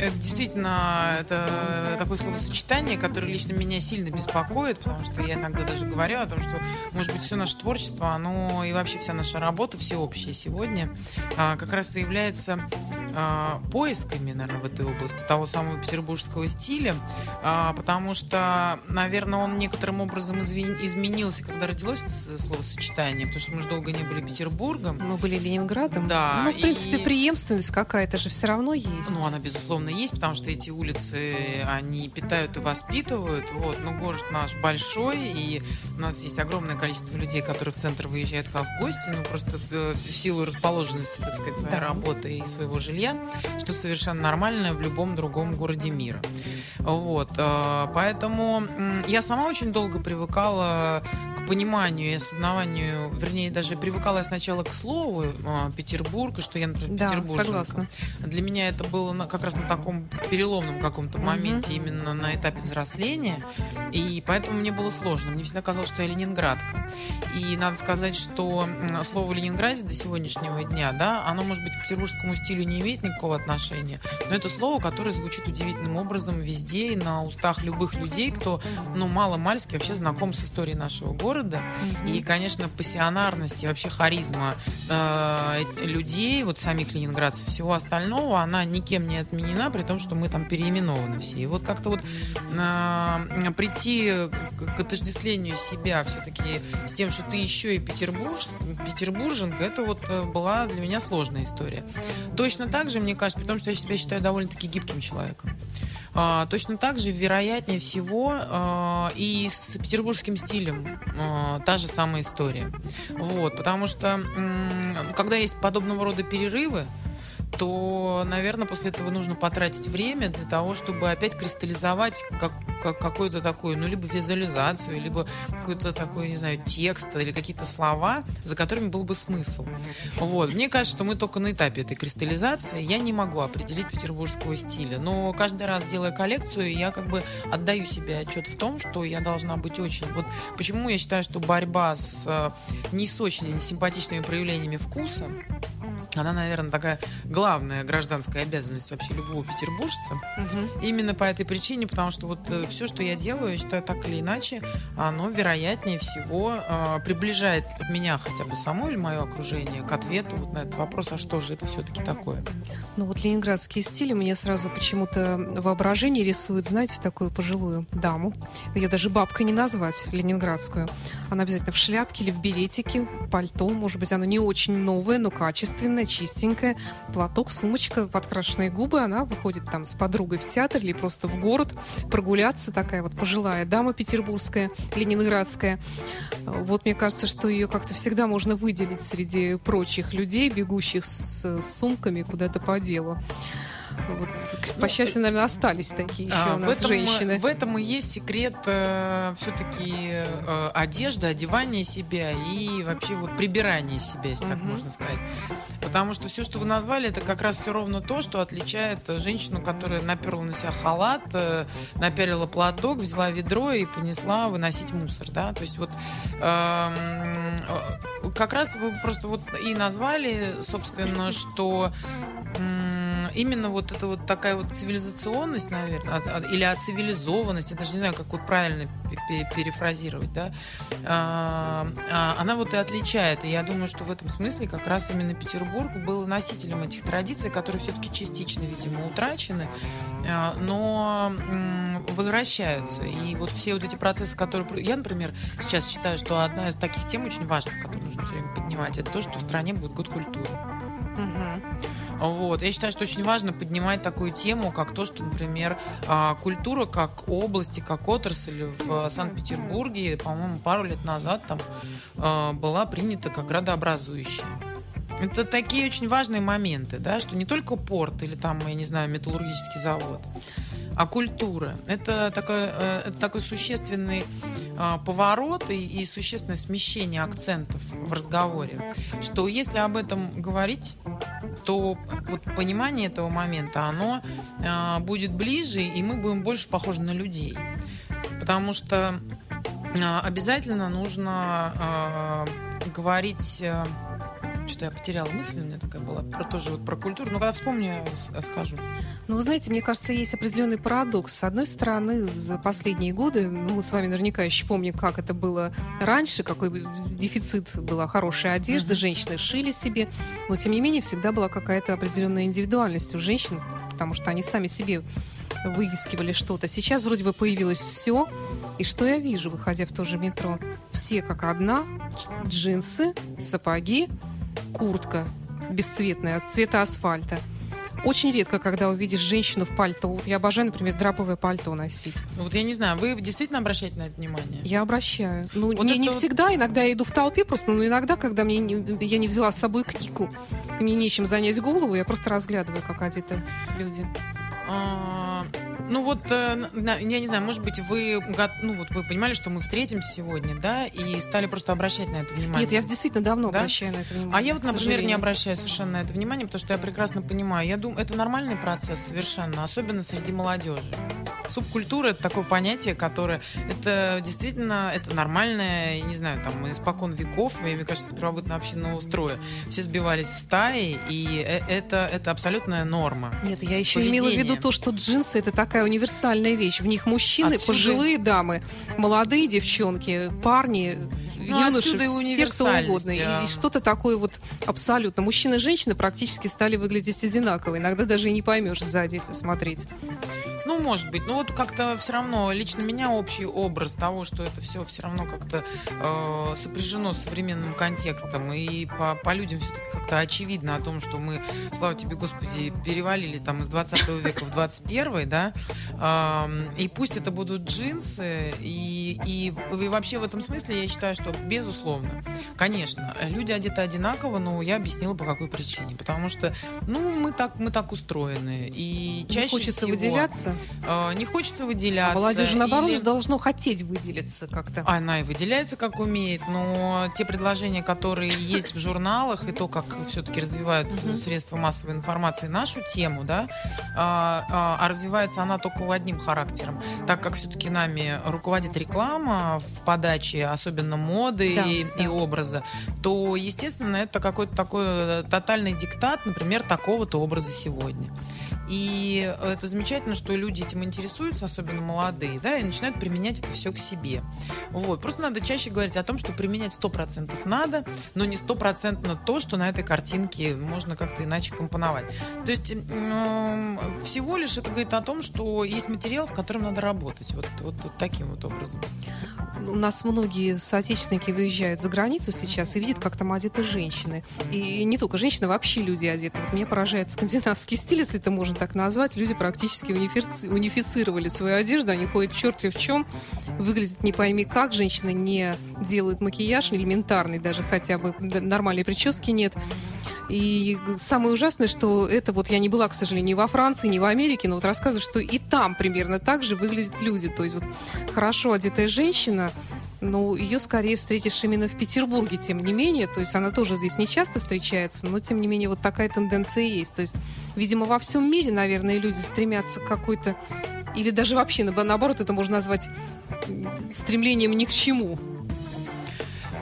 Это действительно, это такое словосочетание, которое лично меня сильно беспокоит, потому что я иногда даже говорю о том, что, может быть, все наше творчество, оно и вообще вся наша работа всеобщая сегодня а, как раз и является а, поисками, наверное, в этой области того самого петербургского стиля, а, потому что, наверное, он некоторым образом изменился, когда родилось это словосочетание, потому что мы же долго не были Петербургом. Мы были Ленинградом. Да, Ну, в принципе, и- преемственность какая-то же все равно есть. Ну, она, безусловно, есть, потому что эти улицы, они питают и воспитывают. Вот. Но город наш большой, и у нас есть огромное количество людей, которые в центр выезжают к нам в гости, ну, просто в, в силу расположенности, так сказать, своей Да. работы и своего жилья, что совершенно нормально в любом другом городе мира. Вот. э, Поэтому я сама очень долго привыкала к пониманию и осознаванию, вернее, даже привыкала я сначала к слову э, Петербург, и что я, например, Да, петербурженка. согласна. Для меня это было на- как раз на таком переломном каком-то моменте, именно на этапе взросления. И поэтому мне было сложно. Мне всегда казалось, что я ленинградка. И надо сказать, что слово «Ленинградец» до сегодняшнего дня, да, оно, может быть, к петербургскому стилю не имеет никакого отношения, но это слово, которое звучит удивительным образом везде и на устах любых людей, кто, ну, мало-мальски вообще знаком с историей нашего города. И, конечно, пассионарность и вообще харизма э, людей, вот самих ленинградцев, всего остального, она никем не отменена, при том, что мы там переименованы все. И вот как-то вот э, прийти к, отождествлению себя все-таки с тем, что ты еще и петербурж, петербурженка, это вот э, была для меня сложная история. Точно так же, мне кажется, при том, что я себя считаю довольно-таки гибким человеком. А, точно так же, вероятнее всего, а, и с петербургским стилем а, та же самая история. Вот, потому что, м, когда есть подобного рода перерывы, то, наверное, после этого нужно потратить время для того, чтобы опять кристаллизовать как, как- какую-то такую, ну, либо визуализацию, либо какой-то такой, не знаю, текст или какие-то слова, за которыми был бы смысл. Вот. Мне кажется, что мы только на этапе этой кристаллизации. Я не могу определить петербургского стиля. Но каждый раз, делая коллекцию, я как бы отдаю себе отчет в том, что я должна быть очень... Вот почему я считаю, что борьба с э, не с очень несимпатичными проявлениями вкуса, она, наверное, такая главная гражданская обязанность вообще любого петербуржца. Именно по этой причине, потому что вот все, что я делаю, я считаю, так или иначе, оно вероятнее всего э, приближает меня хотя бы само или мое окружение к ответу вот на этот вопрос, а что же это все-таки такое? Ну вот ленинградские стили мне сразу почему-то воображение рисует, знаете, такую пожилую даму. Ее даже бабкой не назвать, ленинградскую. Она обязательно в шляпке или в беретике, пальто, может быть, оно не очень новое, но качественное, чистенькое. Платок, сумочка, подкрашенные губы. Она выходит там с подругой в театр или просто в город прогуляться. Такая вот пожилая дама петербургская, ленинградская. Вот мне кажется, что ее как-то всегда можно выделить среди прочих людей, бегущих с сумками куда-то по делу. Вот, по счастью, наверное, остались такие еще А, у в, нас этом, женщины. в этом и есть секрет все-таки одежды, одевания себя и вообще вот прибирания себя, если так Мгм. можно сказать. Потому что все, что вы назвали, это как раз все ровно то, что отличает э, женщину, которая наперла на себя халат, э, наперила платок, взяла ведро и понесла выносить мусор. Да? То есть вот эм, э, как раз вы просто вот и назвали, собственно, что м, именно вот это вот такая вот цивилизационность, наверное, или оцивилизованность, я даже не знаю, как вот правильно пе- пе- перефразировать, да, а, а, она вот и отличает. И я думаю, что в этом смысле как раз именно Петербург был носителем этих традиций, которые все-таки частично, видимо, утрачены, а, но возвращаются. И вот все вот эти процессы, которые... Я, например, сейчас считаю, что одна из таких тем очень важных, которые нужно все время поднимать, это то, что в стране будет год культуры. Вот. Я считаю, что очень важно поднимать такую тему, как то, что, например, а, культура как области, как отрасль в Санкт-Петербурге, по-моему, пару лет назад там а, была принята как градообразующая. Это такие очень важные моменты, да, что не только порт или там, я не знаю, металлургический завод, а культура. Это такой, э, это такой существенный поворот и, и существенное смещение акцентов в разговоре. Что если об этом говорить, то вот понимание этого момента, оно а, будет ближе, и мы будем больше похожи на людей. Потому что а, обязательно нужно а, говорить... а, что я потеряла мысль, у меня такая была, про тоже вот про культуру. Но когда вспомню, я скажу. Ну, вы знаете, мне кажется, есть определенный парадокс. С одной стороны, за последние годы, ну, мы с вами наверняка еще помним, как это было раньше, какой дефицит была хорошей одежды, женщины шили себе, но, тем не менее, всегда была какая-то определенная индивидуальность у женщин, потому что они сами себе выискивали что-то. Сейчас вроде бы появилось все. И что я вижу, выходя в то же метро? Все как одна, дж- джинсы, сапоги, куртка бесцветная, цвета асфальта. Очень редко, когда увидишь женщину в пальто. Вот я обожаю, например, драповое пальто носить. Ну, вот я не знаю, вы действительно обращаете на это внимание? Я обращаю. Ну, Вот не, это не всегда, иногда я иду в толпе просто, но иногда, когда мне не- я не взяла с собой книгу, мне нечем занять голову, я просто разглядываю, как одеты люди. А, Ну вот, э, я не знаю, может быть, вы, ну вот вы понимали, что мы встретимся сегодня, да, и стали просто обращать на это внимание. Нет, я действительно давно Да? обращаю на это внимание. А я вот, например, не сожалению. обращаю совершенно на это внимание, потому что я прекрасно понимаю. Я думаю, это нормальный процесс совершенно, особенно среди молодежи. Субкультура это такое понятие, которое это действительно это нормальное, я не знаю, там испокон веков, и, мне кажется, с первобытно-общинного строя. Все сбивались в стаи, и э- это, это абсолютная норма. Нет, я еще имела в виду то, что джинсы это такая универсальная вещь. В них мужчины, Отсюда- пожилые дамы, молодые девчонки, парни, Ну, юноши, все кто угодно. И, а. и что-то такое вот абсолютно. Мужчины и женщины практически стали выглядеть одинаково. Иногда даже и не поймешь сзади, если смотреть. Ну, может быть. Но вот как-то все равно, лично меня общий образ того, что это все все равно как-то э, сопряжено с современным контекстом. И по, по людям все-таки как-то очевидно о том, что мы, слава тебе, Господи, перевалили там из 20 века в 21, да. Эм, и пусть это будут джинсы. И, и, и вообще в этом смысле я считаю, что, безусловно, Конечно, э, люди одеты одинаково, но я объяснила по какой причине. Потому что, ну, мы так, мы так устроены. И чаще хочется всего, выделяться. Э, не хочется А выделяться. молодежь, наоборот, или- же должно хотеть выделиться как-то. Она и выделяется, как умеет, но те предложения, которые есть в журналах, и то, как все-таки развивают средства массовой информации нашу тему, да, а, а, а развивается она только одним характером. Так как все-таки нами руководит реклама в подаче, особенно моды Да, и, да. и образа, то, естественно, это какой-то такой э, тотальный диктат, например, такого-то образа сегодня. И это замечательно, что люди этим интересуются, особенно молодые, да, и начинают применять это все к себе. Вот. Просто надо чаще говорить о том, что применять 100% надо, но не стопроцентно то, что на этой картинке можно как-то иначе компоновать. То есть м, всего лишь это говорит о том, что есть материал, в котором надо работать. Вот, вот, вот таким вот образом. У нас многие соотечественники выезжают за границу сейчас и видят, как там одеты женщины. И не только женщины, вообще люди одеты. Вот меня поражает скандинавский стиль, если это можно так назвать. Люди практически унифици- унифицировали свою одежду, они ходят черти в чем, выглядят не пойми как, женщины не делают макияж элементарный, даже хотя бы нормальной прически нет. И самое ужасное, что это вот я не была, к сожалению, ни во Франции, ни в Америке, но вот рассказывают, что и там примерно так же выглядят люди. То есть вот хорошо одетая женщина, ну, ее скорее встретишь именно в Петербурге, тем не менее. То есть она тоже здесь не часто встречается, но тем не менее вот такая тенденция есть. То есть, видимо, во всем мире, наверное, люди стремятся к какой-то... Или даже вообще, наоб- наоборот, это можно назвать стремлением ни к чему.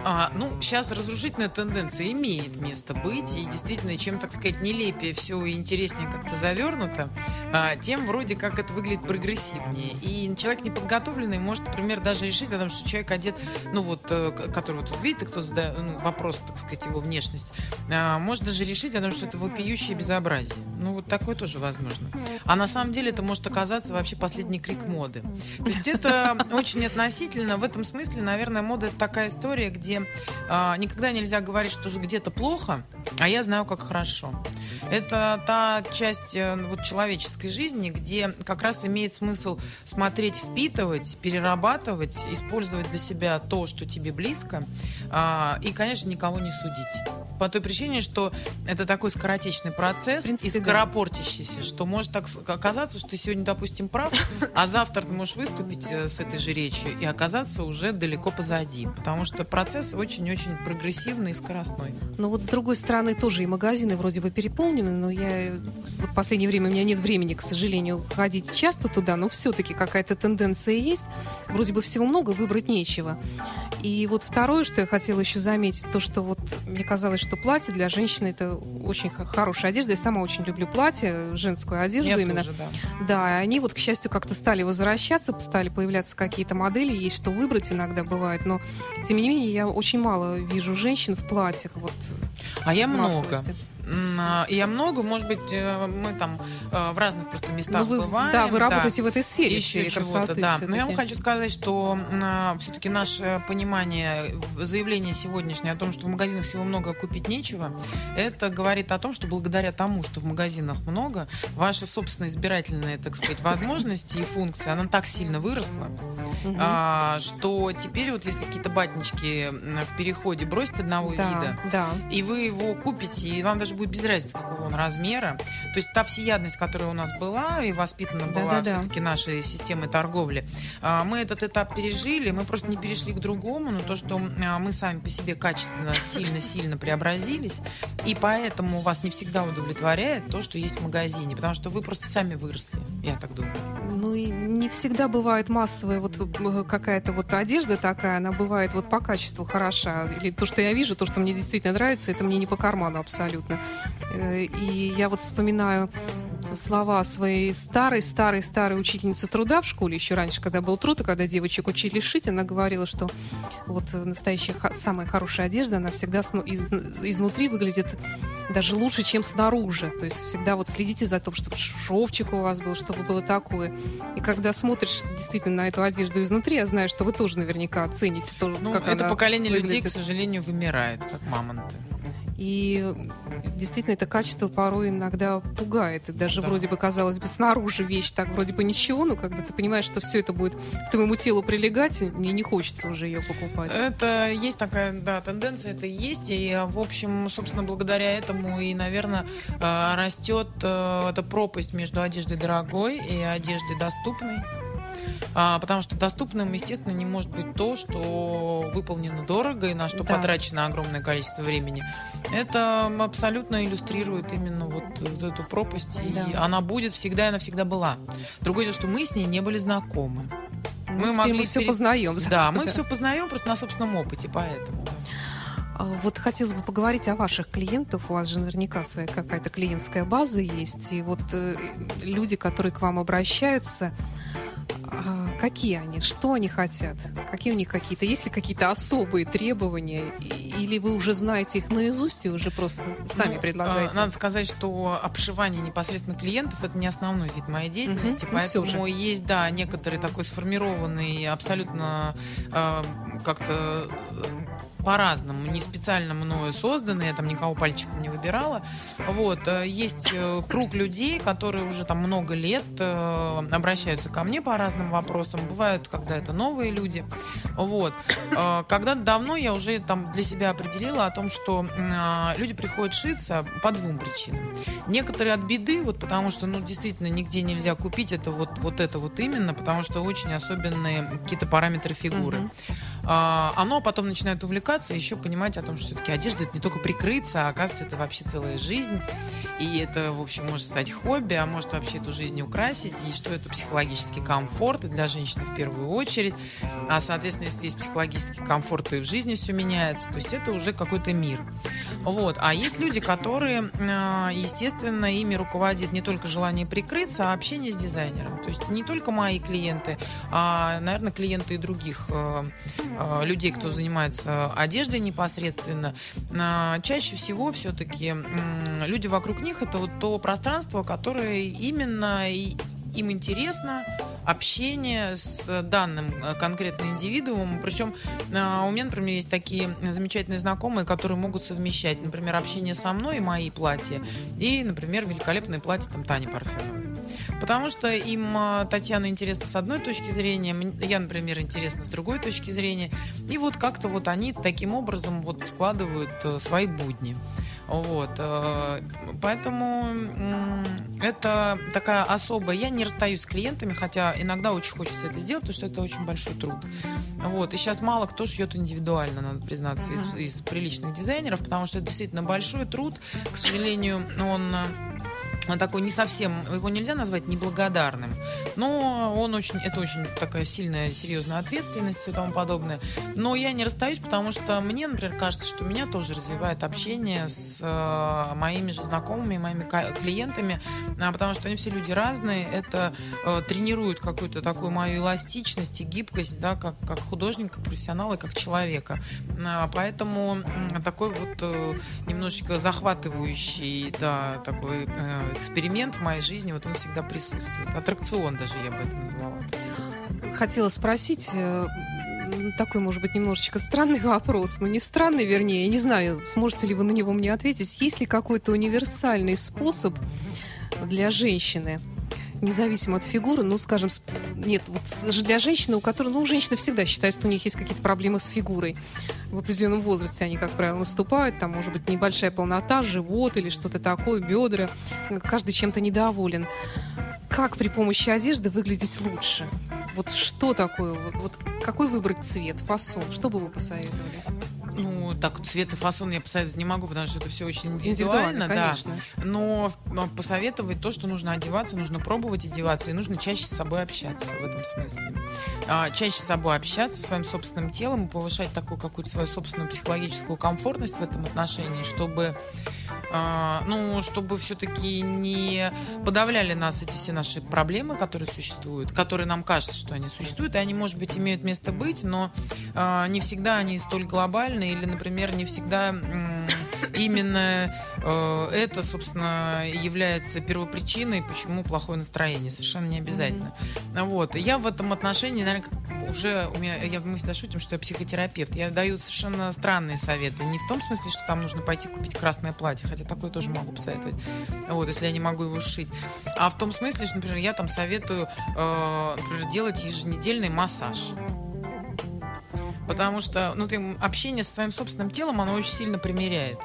А, ну, сейчас разрушительная тенденция имеет место быть, и действительно, чем, так сказать, нелепее все и интереснее как-то завернуто, а, тем вроде как это выглядит прогрессивнее. И человек неподготовленный может, например, даже решить о том, что человек одет, ну вот, э, который вот видит, и кто задает ну, вопрос, так сказать, его внешность, а, может даже решить о том, что это вопиющее безобразие. Ну, вот такое тоже возможно. А на самом деле это может оказаться вообще последний крик моды. То есть это (laughs) очень относительно. В этом смысле, наверное, мода это такая история, где никогда нельзя говорить, что где-то плохо, а я знаю, как хорошо. Это та часть э, вот, человеческой жизни, где как раз имеет смысл смотреть, впитывать, перерабатывать, использовать для себя то, что тебе близко, а, и, конечно, никого не судить. По той причине, что это такой скоротечный процесс принципе, и да. скоропортящийся, что может так оказаться, что ты сегодня, допустим, прав, а завтра ты можешь выступить э, с этой же речью и оказаться уже далеко позади. Потому что процесс очень-очень прогрессивный и скоростной. Но вот с другой стороны тоже и магазины вроде бы переполнены, но я вот в последнее время у меня нет времени, к сожалению, ходить часто туда, но все-таки какая-то тенденция есть. Вроде бы всего много, выбрать нечего. И вот второе, что я хотела еще заметить, то, что вот мне казалось, что платье для женщины это очень хорошая одежда. Я сама очень люблю платье, женскую одежду Я именно. тоже, да. Да, и они вот, к счастью, как-то стали возвращаться, стали появляться какие-то модели, есть что выбрать иногда бывает, но тем не менее я очень мало вижу женщин в платьях вот А я много. массовости. А, Я много, может быть, э, мы там э, в разных просто местах Ну, вы, бываем. да, вы работаете в этой сфере, Еще чего-то, да. Но я вам хочу сказать, что все-таки наше понимание, заявление сегодняшнее о том, что в магазинах всего много, а купить нечего, это говорит о том, что благодаря тому, что в магазинах много, ваша собственная избирательная, так сказать, возможности и функции, она так сильно выросла, а, что теперь вот если какие-то батнички в переходе бросить одного да, вида, да. и вы его купите, и вам даже будет без разницы, какого он размера. То есть та всеядность, которая у нас была и воспитана была Да-да-да. все-таки нашей системой торговли, а, мы этот этап пережили, мы просто не перешли к другому, но то, что а, мы сами по себе качественно сильно-сильно преобразились, и поэтому вас не всегда удовлетворяет то, что есть в магазине, потому что вы просто сами выросли, я так думаю. Ну и не всегда бывает массовая вот э, какая-то вот одежда такая, она бывает вот по качеству хороша. Или то, что я вижу, то, что мне действительно нравится, это мне не по карману абсолютно. Э, И я вот вспоминаю слова своей старой, старой, старой учительницы труда в школе, еще раньше, когда был труд, и когда девочек учили шить, она говорила, что вот настоящая самая хорошая одежда, она всегда из- изнутри выглядит даже лучше, чем снаружи. То есть всегда вот следите за тем, чтобы шовчик у вас был, чтобы было такое. И когда смотришь действительно на эту одежду изнутри, я знаю, что вы тоже наверняка оцените то, Ну, как это поколение людей, к выглядит. сожалению, вымирает, как мамонты. И действительно, это качество порой иногда пугает. И даже Да. вроде бы, казалось бы, снаружи вещь так вроде бы ничего, но когда ты понимаешь, что все это будет к твоему телу прилегать, мне не хочется уже ее покупать. Это есть такая, да, тенденция, это есть. И, э, в общем, собственно, благодаря этому и, наверное, э, растет э, эта пропасть между одеждой дорогой и одеждой доступной. А, потому что доступным, естественно, не может быть то, что выполнено дорого и на что Да. потрачено огромное количество времени. Это абсолютно иллюстрирует именно вот, вот эту пропасть. И Да. она будет всегда, и она всегда была. Другое дело, что мы с ней не были знакомы. Ну, мы могли мы все пере- познаем. Да, мы все познаем просто на собственном опыте, поэтому. да. А, Вот хотелось бы поговорить о ваших клиентах. У вас же наверняка своя какая-то клиентская база есть. И вот э, люди, которые к вам обращаются, а, какие они, что они хотят? Какие у них какие-то, есть ли какие-то особые требования? Или вы уже знаете их наизусть и уже просто сами Ну, предлагаете? э, Надо сказать, что обшивание непосредственно клиентов это не основной вид моей деятельности. Ну, всё поэтому же. есть, да, некоторый такой сформированный абсолютно э, как-то по-разному, не специально мною созданный, я там никого пальчиком не выбирала. Вот, э, есть э, круг людей, которые уже там много лет э, обращаются ко мне по разным вопросам. Бывают, когда это новые люди. Вот. Когда-то давно я уже там для себя определила о том, что э, люди приходят шиться по двум причинам. Некоторые от беды, вот потому что, ну, действительно, нигде нельзя купить это вот, вот это вот именно, потому что очень особенные какие-то параметры фигуры. Мгм. А, оно потом начинает увлекаться, еще понимать о том, что все-таки одежда это не только прикрыться, а оказывается, это вообще целая жизнь. И это, в общем, может стать хобби, а может вообще эту жизнь украсить. И что это психологический комфорт, и для женщины в первую очередь. А, соответственно, если есть психологический комфорт, то и в жизни все меняется. То есть это уже какой-то мир. Вот. А есть люди, которые, э, естественно, ими руководит не только желание прикрыться, а общение с дизайнером. То есть не только мои клиенты, а, наверное, клиенты и других э, людей, кто занимается одеждой непосредственно. А, Чаще всего все-таки люди вокруг них это вот то пространство, которое именно им интересно общение с данным э, конкретным индивидуумом. Причем э, у меня, например, есть такие замечательные знакомые, которые могут совмещать, например, общение со мной и мои платья, и, например, великолепные платья там Тани Парфеновой. Потому что им э, Татьяна интересна с одной точки зрения, я, например, интересна с другой точки зрения. И вот как-то вот они таким образом вот складывают э, свои будни. Вот. э, Поэтому это такая особая... Я не расстаюсь с клиентами, хотя иногда очень хочется это сделать, потому что это очень большой труд. Вот. И сейчас мало кто шьет индивидуально, надо признаться, из, из приличных дизайнеров, потому что это действительно большой труд. К сожалению, он э, он такой не совсем, его нельзя назвать неблагодарным, но он очень, это очень такая сильная, серьезная ответственность и тому подобное. Но я не расстаюсь, потому что мне, например, кажется, что меня тоже развивает общение с э, моими же знакомыми, моими клиентами, а, потому что они все люди разные, это э, тренирует какую-то такую мою эластичность и гибкость, да, как, как художника, как профессионала и как человека. А, Поэтому такой вот э, немножечко захватывающий, да, такой эксперимент в моей жизни, вот он всегда присутствует. Аттракцион даже я бы это назвала. Хотела спросить, э, такой, может быть, немножечко странный (laughs) вопрос, но не странный, вернее, не знаю, сможете ли вы на него мне ответить. Есть ли какой-то универсальный способ для женщины, независимо от фигуры, ну, скажем, нет, вот для женщины, у которой, ну, женщины всегда считают, что у них есть какие-то проблемы с фигурой. В определенном возрасте они, как правило, наступают, там, может быть, небольшая полнота, живот или что-то такое, бедра. Каждый чем-то недоволен. Как при помощи одежды выглядеть лучше? Вот что такое? Вот, вот какой выбрать цвет, фасон? Что бы вы посоветовали? Ну, так, цвет и фасон я посоветовать не могу, потому что это все очень индивидуально, да. конечно. Но в- посоветовать то, что нужно одеваться, нужно пробовать одеваться, и нужно чаще с собой общаться в этом смысле. А, чаще с собой общаться, своим собственным телом, и повышать такую какую-то свою собственную психологическую комфортность в этом отношении, чтобы а, ну, чтобы все-таки не подавляли нас эти все наши проблемы, которые существуют, которые нам кажется, что они существуют, и они, может быть, имеют место быть, но а, не всегда они столь глобальны, или, например, не всегда именно э, это, собственно, является первопричиной, почему плохое настроение. Совершенно не обязательно. Вот. Я в этом отношении, наверное, уже у меня, я, мы всегда шутим, что я психотерапевт. Я даю совершенно странные советы. Не в том смысле, что там нужно пойти купить красное платье, хотя такое тоже могу посоветовать, вот, если я не могу его сшить. А в том смысле, что, например, я там советую, э, например, делать еженедельный массаж. Потому что ну, ты, общение со своим собственным телом, оно очень сильно примеряет.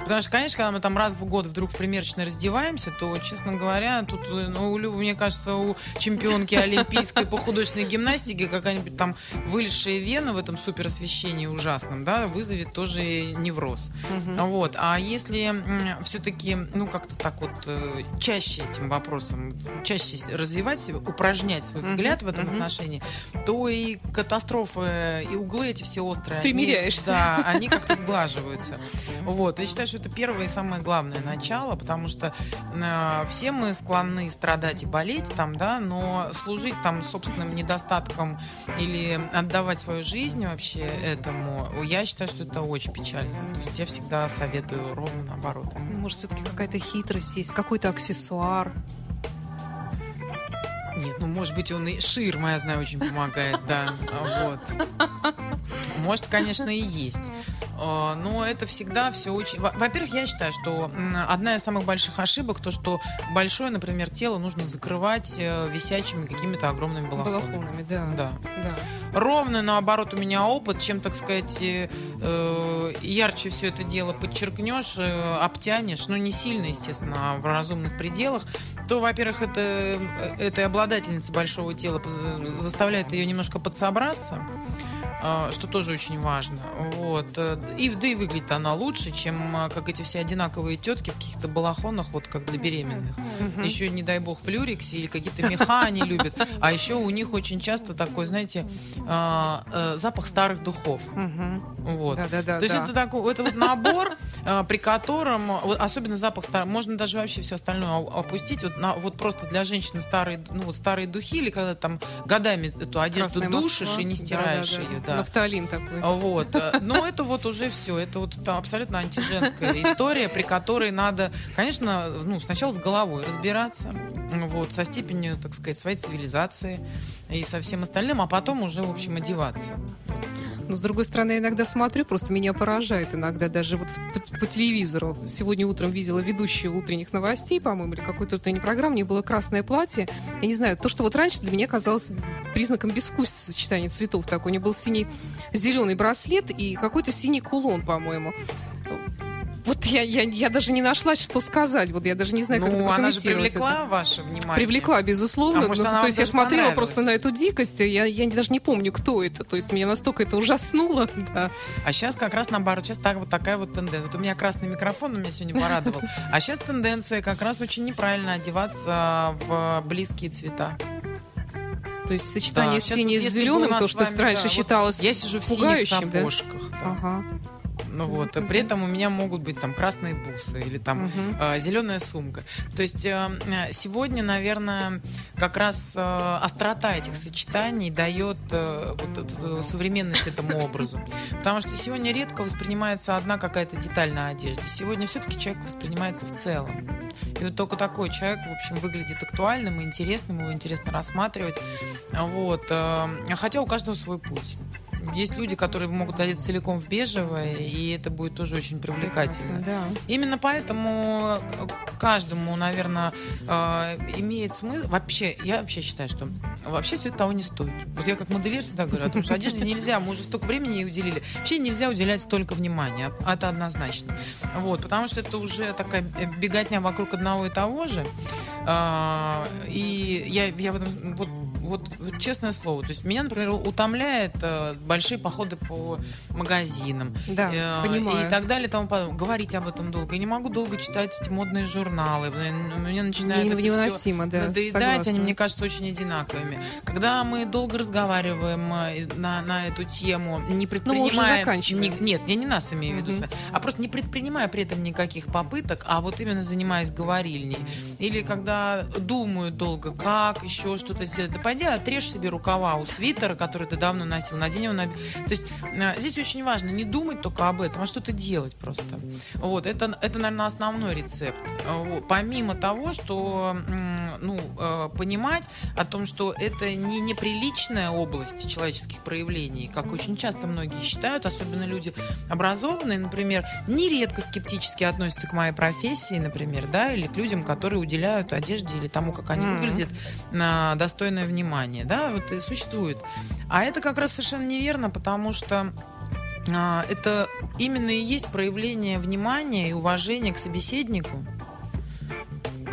Потому что, конечно, когда мы там раз в год вдруг в примерочной раздеваемся, то, честно говоря, тут, ну, мне кажется, у чемпионки олимпийской по художественной гимнастике какая-нибудь там вылезшая вена в этом суперосвещении ужасном, да, вызовет тоже невроз. Вот. А если все-таки, ну, как-то так вот э, чаще этим вопросом, чаще развивать себя, упражнять свой взгляд в этом отношении, то и катастрофы, и углы эти все острые, они- Примиряешься. да, они как-то сглаживаются. Вот. Я считаю, что это первое и самое главное начало, потому что э, все мы склонны страдать и болеть там, да, но служить там собственным недостатком или отдавать свою жизнь вообще этому, я считаю, что это очень печально. То есть я всегда советую ровно наоборот. Может, все-таки какая-то хитрость есть, какой-то аксессуар. Нет, ну, может быть, он и ширма, я знаю, очень помогает, да. Вот. Может, конечно, и есть. А, Но это всегда все очень... Во- Во-первых, я считаю, что одна из самых больших ошибок то, что большое, например, тело нужно закрывать э, висячими какими-то огромными балахонами. Балахонами, да. Да. да. Ровно наоборот у меня опыт, чем, так сказать, э, э, ярче все это дело подчеркнешь, э, обтянешь, ну не сильно, естественно, а в разумных пределах, то, во-первых, это, э, эта обладательница большого тела заставляет ее немножко подсобраться, э, что тоже очень важно. Вот. Э, И, да и выглядит она лучше, чем э, как эти все одинаковые тетки в каких-то балахонах, вот как для беременных. Еще, не дай бог, в люриксе или какие-то меха они любят. А еще у них очень часто такой, знаете, а, э, запах старых духов. Вот. Да-да-да, То есть да. это такой, это вот набор, а, при котором, особенно запах старый, можно даже вообще все остальное опустить. Вот, на, вот просто для женщины старые, ну вот старые духи или когда там годами эту одежду Красная душишь Москва. и не стираешь Да-да-да. ее, да. Нафталин такой. Вот. (laughs) э, Но это вот уже все. Это вот там абсолютно антиженская история, при которой надо, конечно, ну, сначала с головой разбираться, вот, со степенью, так сказать, своей цивилизации и со всем остальным, а потом уже, в общем, одеваться. Но, с другой стороны, я иногда смотрю, просто меня поражает иногда даже вот по, по телевизору. Сегодня утром видела ведущую утренних новостей, по-моему, или какой-то утренней программы, у нее было красное платье. Я не знаю, то, что вот раньше для меня казалось признаком безвкусицы сочетания цветов. Так, у нее был синий, зеленый браслет и какой-то синий кулон, по-моему. Вот я, я, я даже не нашла, что сказать. Вот я даже не знаю, как это Ну, она же прокомментировать это. привлекла ваше внимание. Привлекла, безусловно. А может, Ну, то есть я смотрела просто на эту дикость, я, я даже не помню, кто это. То есть меня настолько это ужаснуло. (laughs) Да. А сейчас как раз наоборот, сейчас так, вот такая вот тенденция. Вот у меня красный микрофон, он меня сегодня порадовал. (laughs) А сейчас тенденция как раз очень неправильно одеваться в близкие цвета. То есть сочетание Да, вот с зеленым, то, что вами, раньше да, вот считалось Я сижу в синих пугающим, да? сапожках. да. Ага. Ну вот, а при этом у меня могут быть там красные бусы или там Мгм. зеленая сумка. То есть э, сегодня, наверное, как раз э, острота этих сочетаний дает э, вот эту современность этому образу. Потому что сегодня редко воспринимается одна какая-то деталь на одежде. Сегодня все-таки человек воспринимается в целом. И вот только такой человек, в общем, выглядит актуальным и интересным, его интересно рассматривать. Вот. Хотя у каждого свой путь. Есть люди, которые могут одеться целиком в бежевое, и это будет тоже очень привлекательно. Прекрасно, да. Именно поэтому э, каждому, наверное, э, имеет смысл. Вообще, я вообще считаю, что вообще все это того не стоит. Вот я как модельер всегда говорю, о том, что одежде нельзя, мы уже столько времени ей уделили. Вообще нельзя уделять столько внимания. Это однозначно. Вот, потому что это уже такая э, беготня вокруг одного и того же. А, И я, я в этом вот вот, вот честное слово, то есть меня, например, утомляет э, большие походы по магазинам Да, э, понимаю. и так далее, тому подобное. Говорить об этом долго. Я не могу долго читать эти модные журналы. Мне начинает Не- невыносимо, да, надоедать, согласна. они, мне кажется, очень одинаковыми. Когда мы долго разговариваем э, на, на эту тему, не Ну, предпринимая... заканчиваем. ни- нет, я не нас имею в виду, вами, а просто не предпринимая при этом никаких попыток, а вот именно занимаясь говорильней. Или когда думаю долго, как еще что-то сделать. Да пойди отрежь себе рукава у свитера, который ты давно носил, надень его на... То есть э, здесь очень важно не думать только об этом, а что-то делать просто. Вот, это, это наверное, основной рецепт. Э, вот. Помимо того, что ну, э, понимать о том, что это не неприличная область человеческих проявлений, как очень часто многие считают, особенно люди образованные, например, нередко скептически относятся к моей профессии, например, да, или к людям, которые уделяют одежде или тому, как они Мгм. выглядят, достойное внимание, да, вот и существует. А это как раз совершенно неверно, потому что а, это именно и есть проявление внимания и уважения к собеседнику,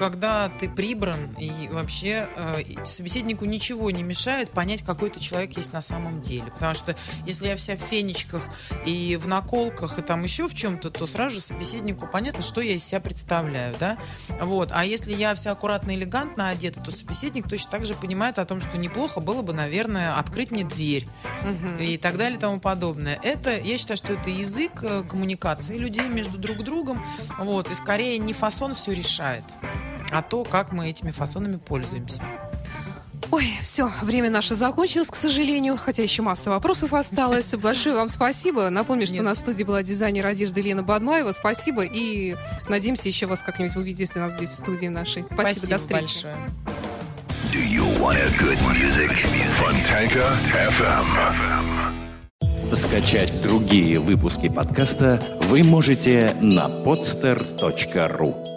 когда ты прибран и вообще э, и собеседнику ничего не мешает понять, какой ты человек есть на самом деле. Потому что если я вся в фенечках и в наколках и там еще в чем-то, то сразу же собеседнику понятно, что я из себя представляю, да. Вот. А если я вся аккуратно, элегантно одета, то собеседник точно так же понимает о том, что неплохо было бы, наверное, открыть мне дверь Мгм. и так далее и тому подобное. Это, я считаю, что это язык э, коммуникации людей между друг другом, вот, и скорее не фасон все решает, а то, как мы этими фасонами пользуемся. Ой, все, время наше закончилось, к сожалению, хотя еще масса вопросов осталось. (laughs) Большое вам спасибо. Напомню, что Нет. на студии была дизайнер одежды Лена Бадмаева. Спасибо и надеемся еще вас как-нибудь увидеть у нас здесь в студии нашей. Спасибо, до встречи. большое. Do you want a good music? Fontanka FM. Скачать другие выпуски подкаста вы можете на podster.ru.